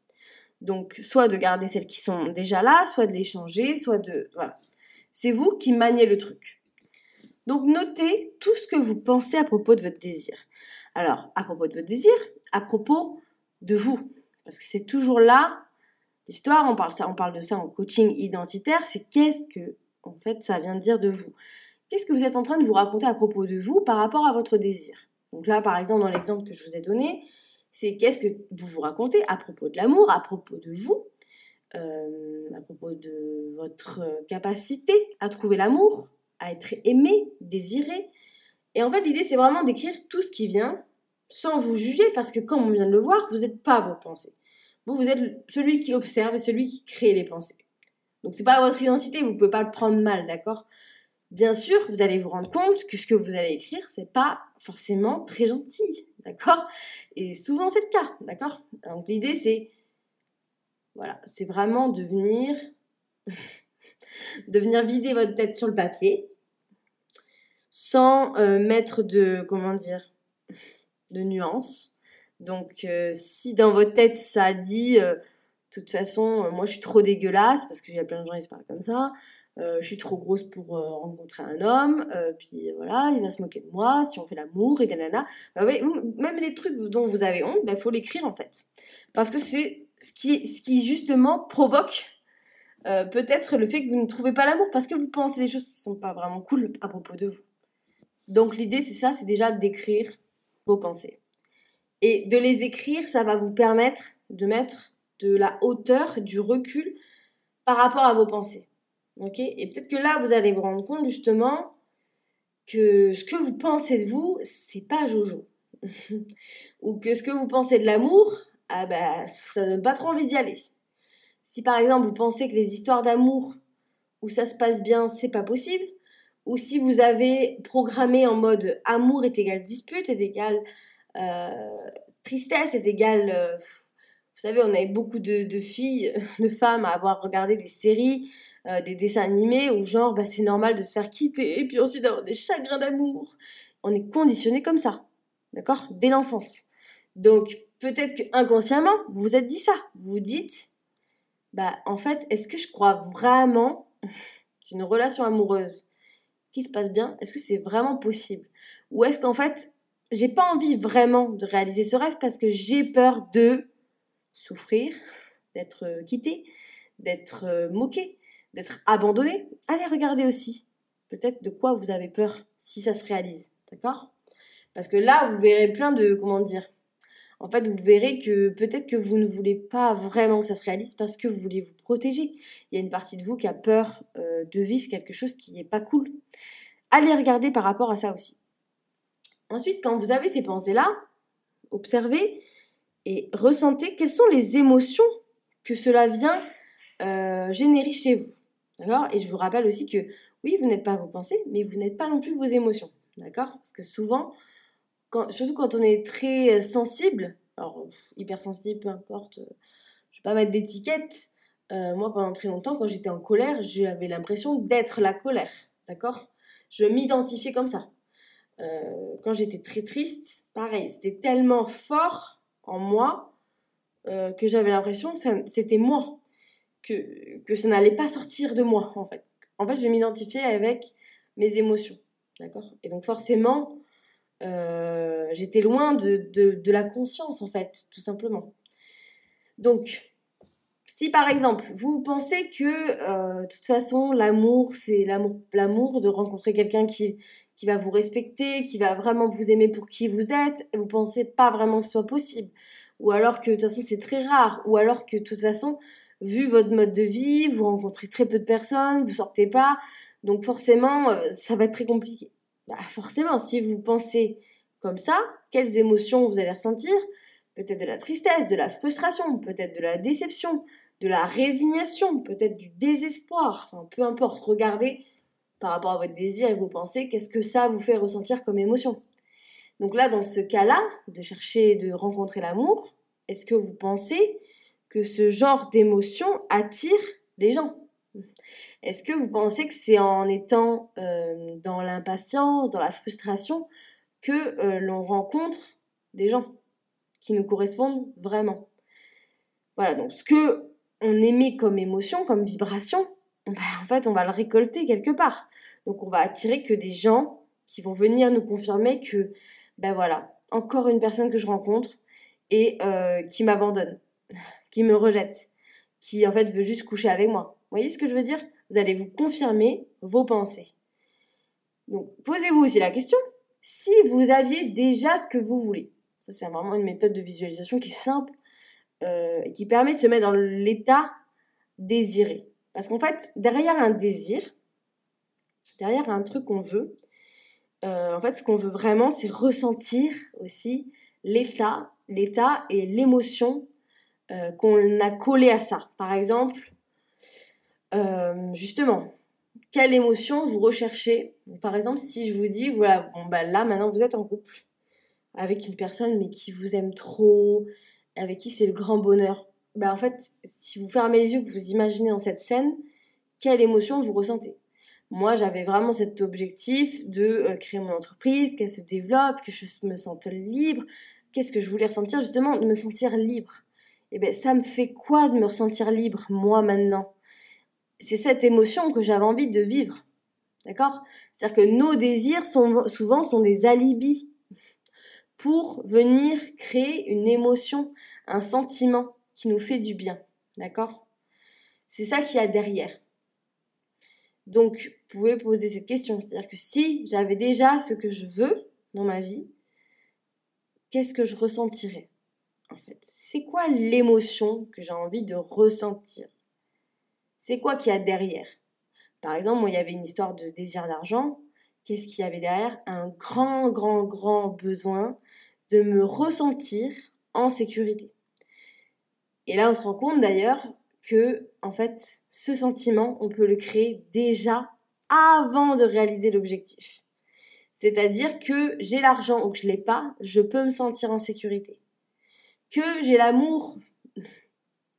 Donc soit de garder celles qui sont déjà là, soit de les changer, soit de... Voilà. C'est vous qui maniez le truc. Donc notez tout ce que vous pensez à propos de votre désir. Alors, à propos de votre désir, à propos de vous. Parce que c'est toujours là l'histoire, on parle, on parle de ça en coaching identitaire, c'est qu'est-ce que, en fait, ça vient de dire de vous. Qu'est-ce que vous êtes en train de vous raconter à propos de vous par rapport à votre désir? Donc là, par exemple, dans l'exemple que je vous ai donné, c'est qu'est-ce que vous vous racontez à propos de l'amour, à propos de vous, euh, à propos de votre capacité à trouver l'amour, à être aimé, désiré. Et en fait, l'idée, c'est vraiment d'écrire tout ce qui vient sans vous juger, parce que comme on vient de le voir, vous n'êtes pas vos pensées. Vous, vous êtes celui qui observe et celui qui crée les pensées. Donc c'est pas votre identité, vous pouvez pas le prendre mal, d'accord? Bien sûr, vous allez vous rendre compte que ce que vous allez écrire, c'est pas forcément très gentil, d'accord? Et souvent c'est le cas, d'accord? Donc l'idée c'est voilà, c'est vraiment de venir de venir vider votre tête sur le papier sans euh, mettre de comment dire de nuances. Donc euh, si dans votre tête ça dit euh, de toute façon moi je suis trop dégueulasse parce qu'il y a plein de gens qui se parlent comme ça, je suis trop grosse pour rencontrer un homme, puis voilà, il va se moquer de moi si on fait l'amour et nanana. Bah, même les trucs dont vous avez honte, il bah, faut l'écrire en fait. Parce que c'est ce qui, ce qui justement provoque euh, peut-être le fait que vous ne trouvez pas l'amour parce que vous pensez des choses qui ne sont pas vraiment cool à propos de vous. Donc l'idée c'est ça, c'est déjà d'écrire vos pensées. Et de les écrire, ça va vous permettre de mettre de la hauteur, du recul par rapport à vos pensées. Et peut-être que là, vous allez vous rendre compte justement que ce que vous pensez de vous, c'est pas Jojo. Ou que ce que vous pensez de l'amour, ah bah, ça donne pas trop envie d'y aller. Si par exemple vous pensez que les histoires d'amour où ça se passe bien, c'est pas possible, ou si vous avez programmé en mode amour est égal dispute, est égal euh, tristesse, est égal... Euh, vous savez, on avait beaucoup de, filles, de femmes à avoir regardé des séries, euh, des dessins animés où genre bah, c'est normal de se faire quitter et puis ensuite d'avoir des chagrins d'amour. On est conditionné comme ça, d'accord? Dès l'enfance. Donc peut-être que inconsciemment, vous vous êtes dit ça. Vous vous dites, bah en fait, est-ce que je crois vraiment qu'une relation amoureuse qui se passe bien, est-ce que c'est vraiment possible? Ou est-ce qu'en fait, j'ai pas envie vraiment de réaliser ce rêve parce que j'ai peur de souffrir, d'être euh, quitté, d'être euh, moqué, d'être abandonné Allez regarder aussi peut-être de quoi vous avez peur si ça se réalise, d'accord? Parce que là, vous verrez plein de comment dire? En fait, vous verrez que peut-être que vous ne voulez pas vraiment que ça se réalise parce que vous voulez vous protéger. Il y a une partie de vous qui a peur euh, de vivre quelque chose qui n'est pas cool. Allez regarder par rapport à ça aussi. Ensuite, quand vous avez ces pensées-là, observez et ressentez quelles sont les émotions que cela vient euh, générer chez vous. D'accord? Et je vous rappelle aussi que oui, vous n'êtes pas vos pensées, mais vous n'êtes pas non plus vos émotions. D'accord? Parce que souvent, surtout quand on est très euh, sensible, alors hypersensible, peu importe, euh, je vais pas mettre d'étiquette. Moi, pendant très longtemps, quand j'étais en colère, j'avais l'impression d'être la colère, d'accord? Je m'identifiais comme ça. quand j'étais très triste, pareil, c'était tellement fort en moi que j'avais l'impression que c'était moi, que, que ça n'allait pas sortir de moi, en fait. En fait, je m'identifiais avec mes émotions, d'accord? Et donc forcément, euh, j'étais loin de, de, la conscience, en fait, tout simplement. Donc, si par exemple, vous pensez que, euh, de toute façon, l'amour, c'est l'amour, l'amour de rencontrer quelqu'un qui, qui va vous respecter, qui va vraiment vous aimer pour qui vous êtes, et vous pensez pas vraiment que ce soit possible, ou alors que de toute façon c'est très rare, ou alors que de toute façon, vu votre mode de vie, vous rencontrez très peu de personnes, vous sortez pas, donc forcément, euh, ça va être très compliqué. Bah, forcément, si vous pensez comme ça, quelles émotions vous allez ressentir? Peut-être de la tristesse, de la frustration, peut-être de la déception, de la résignation, peut-être du désespoir, enfin peu importe, regardez par rapport à votre désir et vos pensées, qu'est-ce que ça vous fait ressentir comme émotion. Donc là, dans ce cas-là, de chercher, de rencontrer l'amour, est-ce que vous pensez que ce genre d'émotion attire les gens? Est-ce que vous pensez que c'est en étant euh, dans l'impatience, dans la frustration, que euh, l'on rencontre des gens? Qui nous correspondent vraiment Voilà, donc ce que on émet comme émotion, comme vibration, ben, en fait, on va le récolter quelque part. Donc on va attirer que des gens qui vont venir nous confirmer que, ben voilà, encore une personne que je rencontre et euh, qui m'abandonne, qui me rejette, qui en fait veut juste coucher avec moi. Vous voyez ce que je veux dire? Vous allez vous confirmer vos pensées. Donc posez-vous aussi la question, si vous aviez déjà ce que vous voulez. Ça c'est vraiment une méthode de visualisation qui est simple euh, et qui permet de se mettre dans l'état désiré. Parce qu'en fait, derrière un désir, derrière un truc qu'on veut, euh, en fait, ce qu'on veut vraiment, c'est ressentir aussi l'état, l'état et l'émotion euh, qu'on a collé à ça. Par exemple, justement, quelle émotion vous recherchez? Par exemple, si je vous dis, voilà, bon bah là maintenant vous êtes en couple avec une personne mais qui vous aime trop, avec qui c'est le grand bonheur. Bah en fait, si vous fermez les yeux, que vous imaginez dans cette scène, quelle émotion vous ressentez? Moi, j'avais vraiment cet objectif de euh, créer mon entreprise, qu'elle se développe, que je me sente libre. Qu'est-ce que je voulais ressentir justement? De me sentir libre. Et eh bien, ça me fait quoi de me ressentir libre, moi, maintenant? C'est cette émotion que j'avais envie de vivre. D'accord? C'est-à-dire que nos désirs sont, souvent sont des alibis pour venir créer une émotion, un sentiment qui nous fait du bien. D'accord? C'est ça qu'il y a derrière. Donc, vous pouvez poser cette question. C'est-à-dire que si j'avais déjà ce que je veux dans ma vie, qu'est-ce que je ressentirais En fait, c'est quoi l'émotion que j'ai envie de ressentir? C'est quoi qu'il y a derrière? Par exemple, moi, il y avait une histoire de désir d'argent. Qu'est-ce qu'il y avait derrière? Un grand, grand, grand besoin de me ressentir en sécurité. Et là, on se rend compte d'ailleurs que, en fait, ce sentiment, on peut le créer déjà avant de réaliser l'objectif. C'est-à-dire que j'ai l'argent ou que je l'ai pas, je peux me sentir en sécurité. Que j'ai l'amour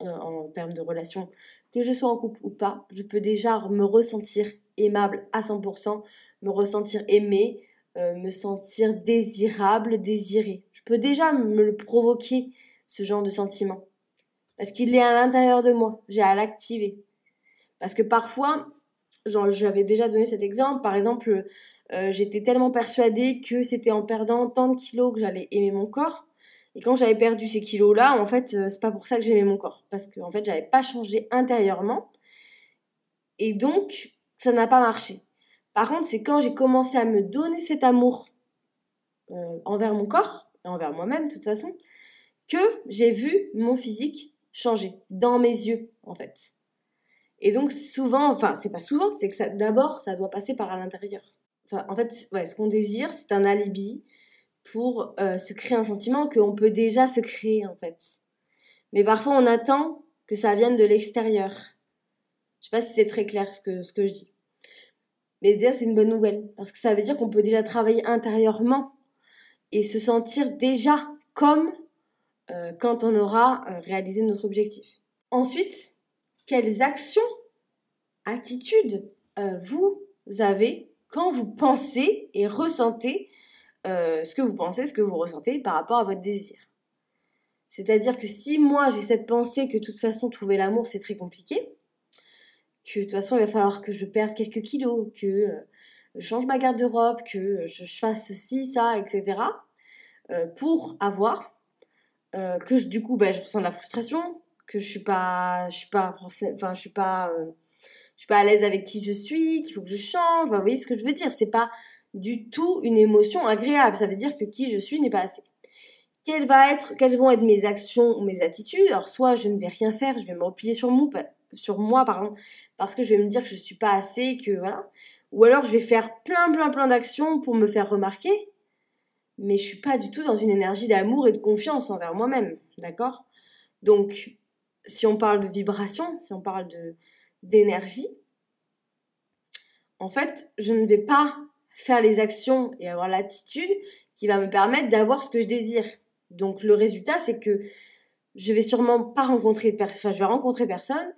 euh, en termes de relation, que je sois en couple ou pas, je peux déjà me ressentir aimable à 100%, me ressentir aimé, euh, me sentir désirable, désiré. Je peux déjà me le provoquer, ce genre de sentiment. Parce qu'il est à l'intérieur de moi. J'ai à l'activer. Parce que parfois, j'avais déjà donné cet exemple. Par exemple, euh, j'étais tellement persuadée que c'était en perdant tant de kilos que j'allais aimer mon corps. Et quand j'avais perdu ces kilos-là, en fait, euh, c'est pas pour ça que j'aimais mon corps. Parce que, en fait, j'avais pas changé intérieurement. Et donc, ça n'a pas marché. Par contre, c'est quand j'ai commencé à me donner cet amour euh, envers mon corps, et envers moi-même, de toute façon, que j'ai vu mon physique changer dans mes yeux, en fait. Et donc, souvent, enfin, c'est pas souvent, c'est que ça, d'abord, ça doit passer par à l'intérieur. Enfin, en fait, ce qu'on désire, c'est un alibi pour euh, se créer un sentiment qu'on peut déjà se créer, en fait. Mais parfois, on attend que ça vienne de l'extérieur. Je sais pas si c'est très clair ce que je dis. Mais déjà, c'est une bonne nouvelle. Parce que ça veut dire qu'on peut déjà travailler intérieurement et se sentir déjà comme euh, quand on aura euh, réalisé notre objectif. Ensuite, quelles actions, attitudes euh, vous avez quand vous pensez et ressentez ce que vous pensez, ce que vous ressentez par rapport à votre désir? C'est-à-dire que si moi j'ai cette pensée que de toute façon trouver l'amour c'est très compliqué, que de toute façon il va falloir que je perde quelques kilos, que je change ma garde-robe, que je fasse ci, ça, etc. pour avoir euh, que je, du coup, bah, je ressens de la frustration, que je suis pas, je suis pas, enfin, je suis pas, euh, je suis pas à l'aise avec qui je suis, qu'il faut que je change. vous voyez ce que je veux dire C'est pas du tout une émotion agréable. Ça veut dire que qui je suis n'est pas assez. Quelles, vont être mes actions ou mes attitudes Alors, soit je ne vais rien faire, je vais me replier sur moi, parce que je vais me dire que je suis pas assez, que voilà. Ou alors je vais faire plein, plein, plein d'actions pour me faire remarquer mais je suis pas du tout dans une énergie d'amour et de confiance envers moi-même, d'accord? Donc, si on parle de vibration, si on parle d'énergie, en fait, je ne vais pas faire les actions et avoir l'attitude qui va me permettre d'avoir ce que je désire. Donc le résultat, c'est que je vais sûrement pas rencontrer, enfin je vais rencontrer personne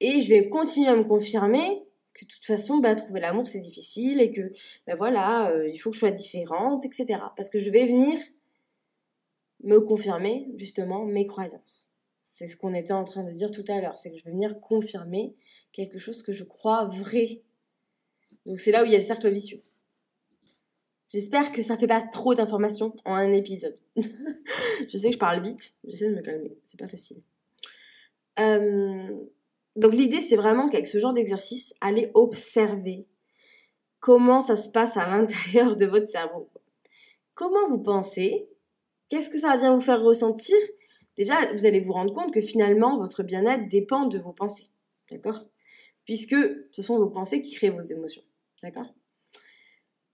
et je vais continuer à me confirmer que de toute façon, bah, trouver l'amour c'est difficile et que, ben voilà, euh, il faut que je sois différente, etc. Parce que je vais venir me confirmer justement mes croyances. C'est ce qu'on était en train de dire tout à l'heure, c'est que je vais venir confirmer quelque chose que je crois vrai. Donc c'est là où il y a le cercle vicieux. J'espère que ça fait pas trop d'informations en un épisode. je sais que je parle vite, j'essaie de me calmer, c'est pas facile. Euh, donc l'idée c'est vraiment qu'avec ce genre d'exercice, allez observer comment ça se passe à l'intérieur de votre cerveau. Comment vous pensez? Qu'est-ce que ça vient vous faire ressentir? Déjà, vous allez vous rendre compte que finalement, votre bien-être dépend de vos pensées. D'accord? Puisque ce sont vos pensées qui créent vos émotions. D'accord?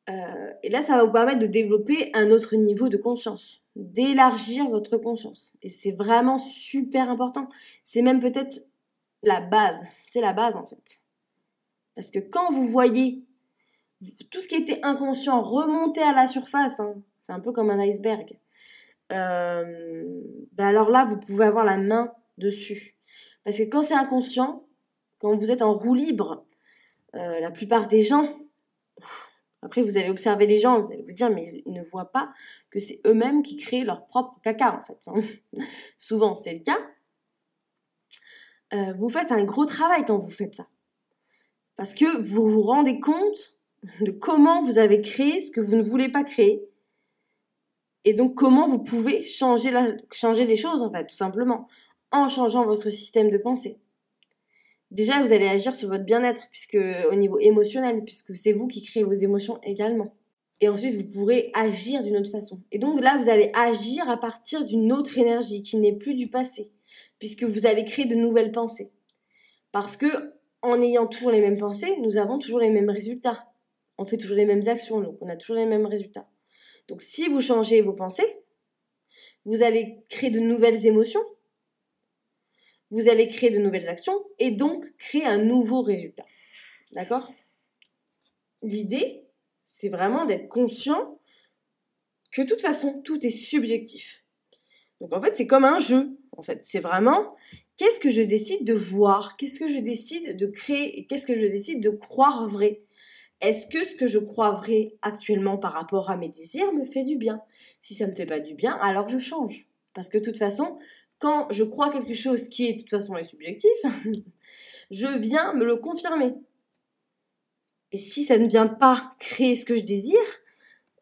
Euh, et là, ça va vous permettre de développer un autre niveau de conscience, d'élargir votre conscience. Et c'est vraiment super important. C'est même peut-être la base. C'est la base en fait. Parce que quand vous voyez tout ce qui était inconscient remonter à la surface, hein, c'est un peu comme un iceberg, euh, ben alors là, vous pouvez avoir la main dessus. Parce que quand c'est inconscient, quand vous êtes en roue libre, euh, la plupart des gens, après, vous allez observer les gens, vous allez vous dire, mais ils ne voient pas que c'est eux-mêmes qui créent leur propre caca, en fait. Hein. Souvent, c'est le cas. Euh, vous faites un gros travail quand vous faites ça. Parce que vous vous rendez compte de comment vous avez créé ce que vous ne voulez pas créer. Et donc, comment vous pouvez changer, la, changer les choses, en fait, tout simplement, en changeant votre système de pensée déjà vous allez agir sur votre bien-être puisque au niveau émotionnel puisque c'est vous qui créez vos émotions également. Et ensuite vous pourrez agir d'une autre façon. Et donc là vous allez agir à partir d'une autre énergie qui n'est plus du passé puisque vous allez créer de nouvelles pensées. Parce que en ayant toujours les mêmes pensées, nous avons toujours les mêmes résultats. On fait toujours les mêmes actions, donc on a toujours les mêmes résultats. Donc si vous changez vos pensées, vous allez créer de nouvelles émotions vous allez créer de nouvelles actions et donc créer un nouveau résultat. D'accord? L'idée, c'est vraiment d'être conscient que de toute façon, tout est subjectif. Donc en fait, c'est comme un jeu. En fait, c'est vraiment qu'est-ce que je décide de voir, qu'est-ce que je décide de créer qu'est-ce que je décide de croire vrai? Est-ce que ce que je crois vrai actuellement par rapport à mes désirs me fait du bien? Si ça me fait pas du bien, alors je change. Parce que de toute façon, quand je crois quelque chose qui est de toute façon subjectif, je viens me le confirmer. Et si ça ne vient pas créer ce que je désire,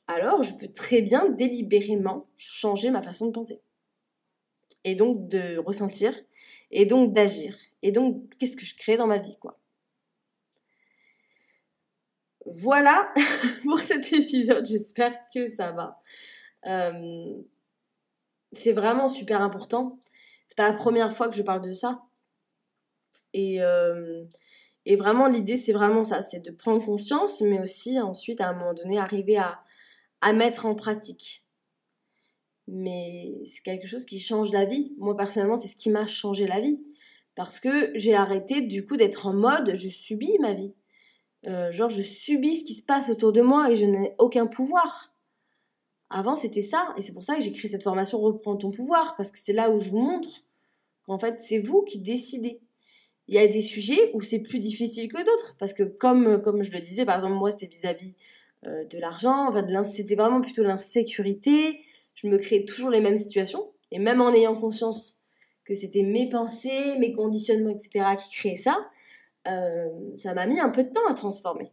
alors je peux très bien délibérément changer ma façon de penser. Et donc de ressentir, et donc d'agir. Et donc, qu'est-ce que je crée dans ma vie, quoi. Voilà pour cet épisode, j'espère que ça va. Euh, c'est vraiment super important. C'est pas la première fois que je parle de ça. Et, euh, et vraiment, l'idée, c'est vraiment ça c'est de prendre conscience, mais aussi ensuite, à un moment donné, arriver à, à mettre en pratique. Mais c'est quelque chose qui change la vie. Moi, personnellement, c'est ce qui m'a changé la vie. Parce que j'ai arrêté, du coup, d'être en mode je subis ma vie. Euh, genre, je subis ce qui se passe autour de moi et je n'ai aucun pouvoir. Avant, c'était ça. Et c'est pour ça que j'ai créé cette formation Reprends ton pouvoir. Parce que c'est là où je vous montre qu'en fait, c'est vous qui décidez. Il y a des sujets où c'est plus difficile que d'autres. Parce que comme, comme je le disais, par exemple, moi, c'était vis-à-vis euh, de l'argent. Enfin, c'était vraiment plutôt l'insécurité. Je me créais toujours les mêmes situations. Et même en ayant conscience que c'était mes pensées, mes conditionnements, etc. qui créaient ça, euh, ça m'a mis un peu de temps à transformer.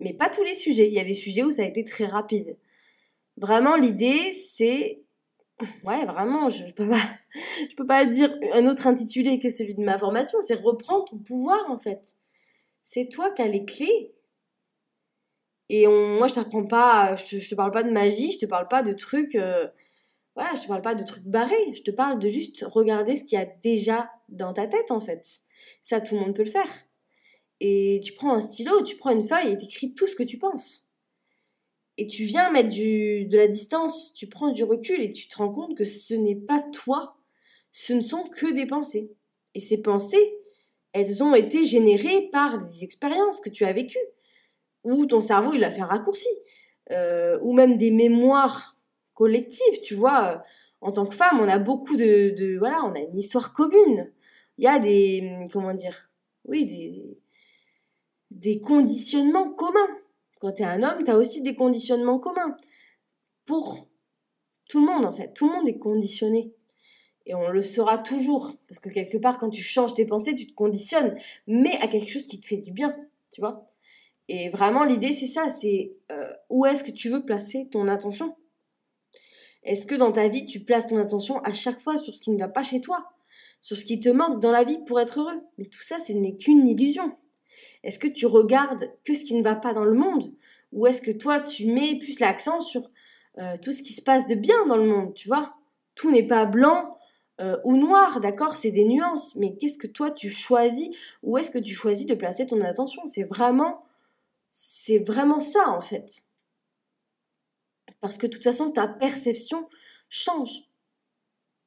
Mais pas tous les sujets. Il y a des sujets où ça a été très rapide. Vraiment, l'idée, c'est... Ouais, vraiment, je, je peux pas... Je peux pas dire un autre intitulé que celui de ma formation, c'est reprendre ton pouvoir, en fait. C'est toi qui as les clés. Et on, moi, je t'apprends pas, je te, je te parle pas de magie, je te parle pas de trucs, euh, voilà, je te parle pas de trucs barrés, je te parle de juste regarder ce qu'il y a déjà dans ta tête, en fait. Ça, tout le monde peut le faire. Et tu prends un stylo, tu prends une feuille et t'écris tout ce que tu penses et tu viens mettre du, de la distance, tu prends du recul et tu te rends compte que ce n'est pas toi, ce ne sont que des pensées. Et ces pensées, elles ont été générées par des expériences que tu as vécues, ou ton cerveau il a fait un raccourci. euh, ou même des mémoires collectives, tu vois. En tant que femme, on a beaucoup de, de voilà, on a une histoire commune. Il y a des, comment dire, oui, des, des conditionnements communs. Quand tu es un homme, tu as aussi des conditionnements communs. Pour tout le monde, en fait. Tout le monde est conditionné. Et on le sera toujours. Parce que quelque part, quand tu changes tes pensées, tu te conditionnes. Mais à quelque chose qui te fait du bien. Tu vois Et vraiment, l'idée, c'est ça. C'est euh, où est-ce que tu veux placer ton attention? Est-ce que dans ta vie, tu places ton attention à chaque fois sur ce qui ne va pas chez toi? Sur ce qui te manque dans la vie pour être heureux? Mais tout ça, ce n'est qu'une illusion. Est-ce que tu regardes que ce qui ne va pas dans le monde Ou est-ce que toi, tu mets plus l'accent sur euh, tout ce qui se passe de bien dans le monde, tu vois? Tout n'est pas blanc euh, ou noir, d'accord? C'est des nuances. Mais qu'est-ce que toi, tu choisis Où est-ce que tu choisis de placer ton attention? C'est vraiment, c'est vraiment ça, en fait. Parce que de toute façon, ta perception change.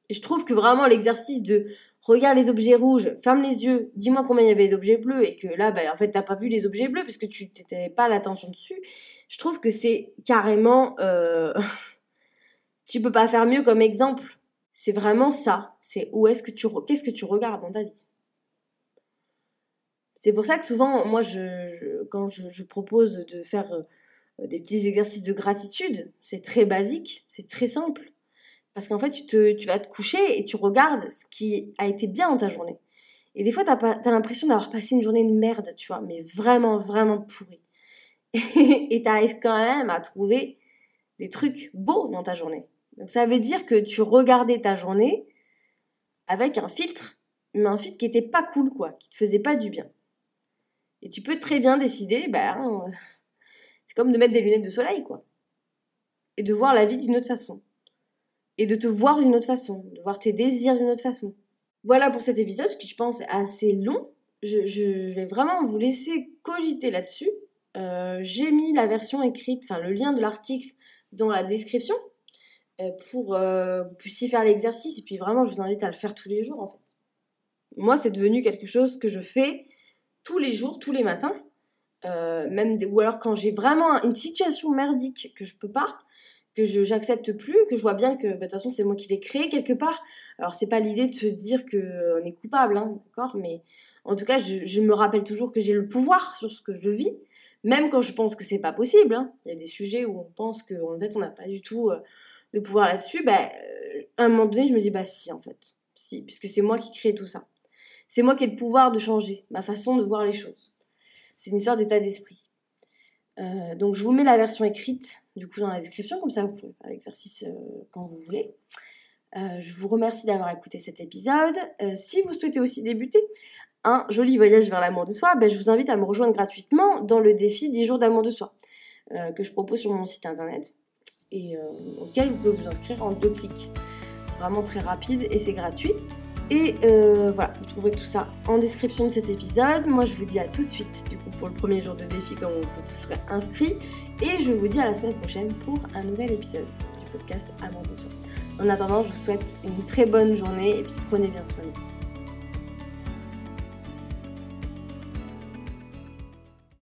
Et je trouve que vraiment l'exercice de regarde les objets rouges, ferme les yeux, dis-moi combien il y avait d'objets bleus, et que là, bah, en fait, t'as pas vu les objets bleus parce que tu t'étais pas l'attention dessus, je trouve que c'est carrément... Euh... tu peux pas faire mieux comme exemple. C'est vraiment ça. C'est où est-ce que tu... Qu'est-ce que tu regardes dans ta vie? C'est pour ça que souvent, moi, quand je, propose de faire euh, des petits exercices de gratitude, c'est très basique, c'est très simple. Parce qu'en fait, tu, vas te coucher et tu regardes ce qui a été bien dans ta journée. Et des fois, tu as, l'impression d'avoir passé une journée de merde, tu vois, mais vraiment, vraiment pourrie. et tu arrives quand même à trouver des trucs beaux dans ta journée. Donc ça veut dire que tu regardais ta journée avec un filtre, mais un filtre qui était pas cool, quoi, qui te faisait pas du bien. Et tu peux très bien décider, ben, c'est comme de mettre des lunettes de soleil, quoi. Et de voir la vie d'une autre façon et de te voir d'une autre façon, de voir tes désirs d'une autre façon. Voilà pour cet épisode qui je pense est assez long. Je, vais vraiment vous laisser cogiter là-dessus. Euh, j'ai mis la version écrite, enfin le lien de l'article dans la description euh, pour euh, que vous puissiez faire l'exercice et puis vraiment je vous invite à le faire tous les jours en fait. Moi c'est devenu quelque chose que je fais tous les jours, tous les matins. même ou alors quand j'ai vraiment une situation merdique que je peux pas, que je j'accepte plus, que je vois bien que bah, de toute façon c'est moi qui l'ai créé quelque part. Alors c'est pas l'idée de se dire que euh, on est coupable, hein, d'accord, mais en tout cas je, me rappelle toujours que j'ai le pouvoir sur ce que je vis, même quand je pense que c'est pas possible. Hein. Il y a des sujets où on pense qu'en fait on n'a pas du tout euh, de pouvoir là-dessus. Bah, euh, à un moment donné je me dis bah si en fait, si, puisque c'est moi qui crée tout ça. C'est moi qui ai le pouvoir de changer ma façon de voir les choses. C'est une histoire d'état d'esprit. Euh, donc je vous mets la version écrite du coup dans la description, comme ça vous pouvez faire l'exercice euh, quand vous voulez. Euh, je vous remercie d'avoir écouté cet épisode. si vous souhaitez aussi débuter un joli voyage vers l'amour de soi, ben, je vous invite à me rejoindre gratuitement dans le défi 10 jours d'amour de soi que je propose sur mon site internet et auquel vous pouvez vous inscrire en deux clics. Vraiment très rapide et c'est gratuit. Et euh, voilà, vous trouverez tout ça en description de cet épisode. Moi, je vous dis à tout de suite, du coup, pour le premier jour de défi, quand vous serez inscrit. Et je vous dis à la semaine prochaine pour un nouvel épisode du podcast Avant de soi. En attendant, je vous souhaite une très bonne journée et puis prenez bien soin de vous.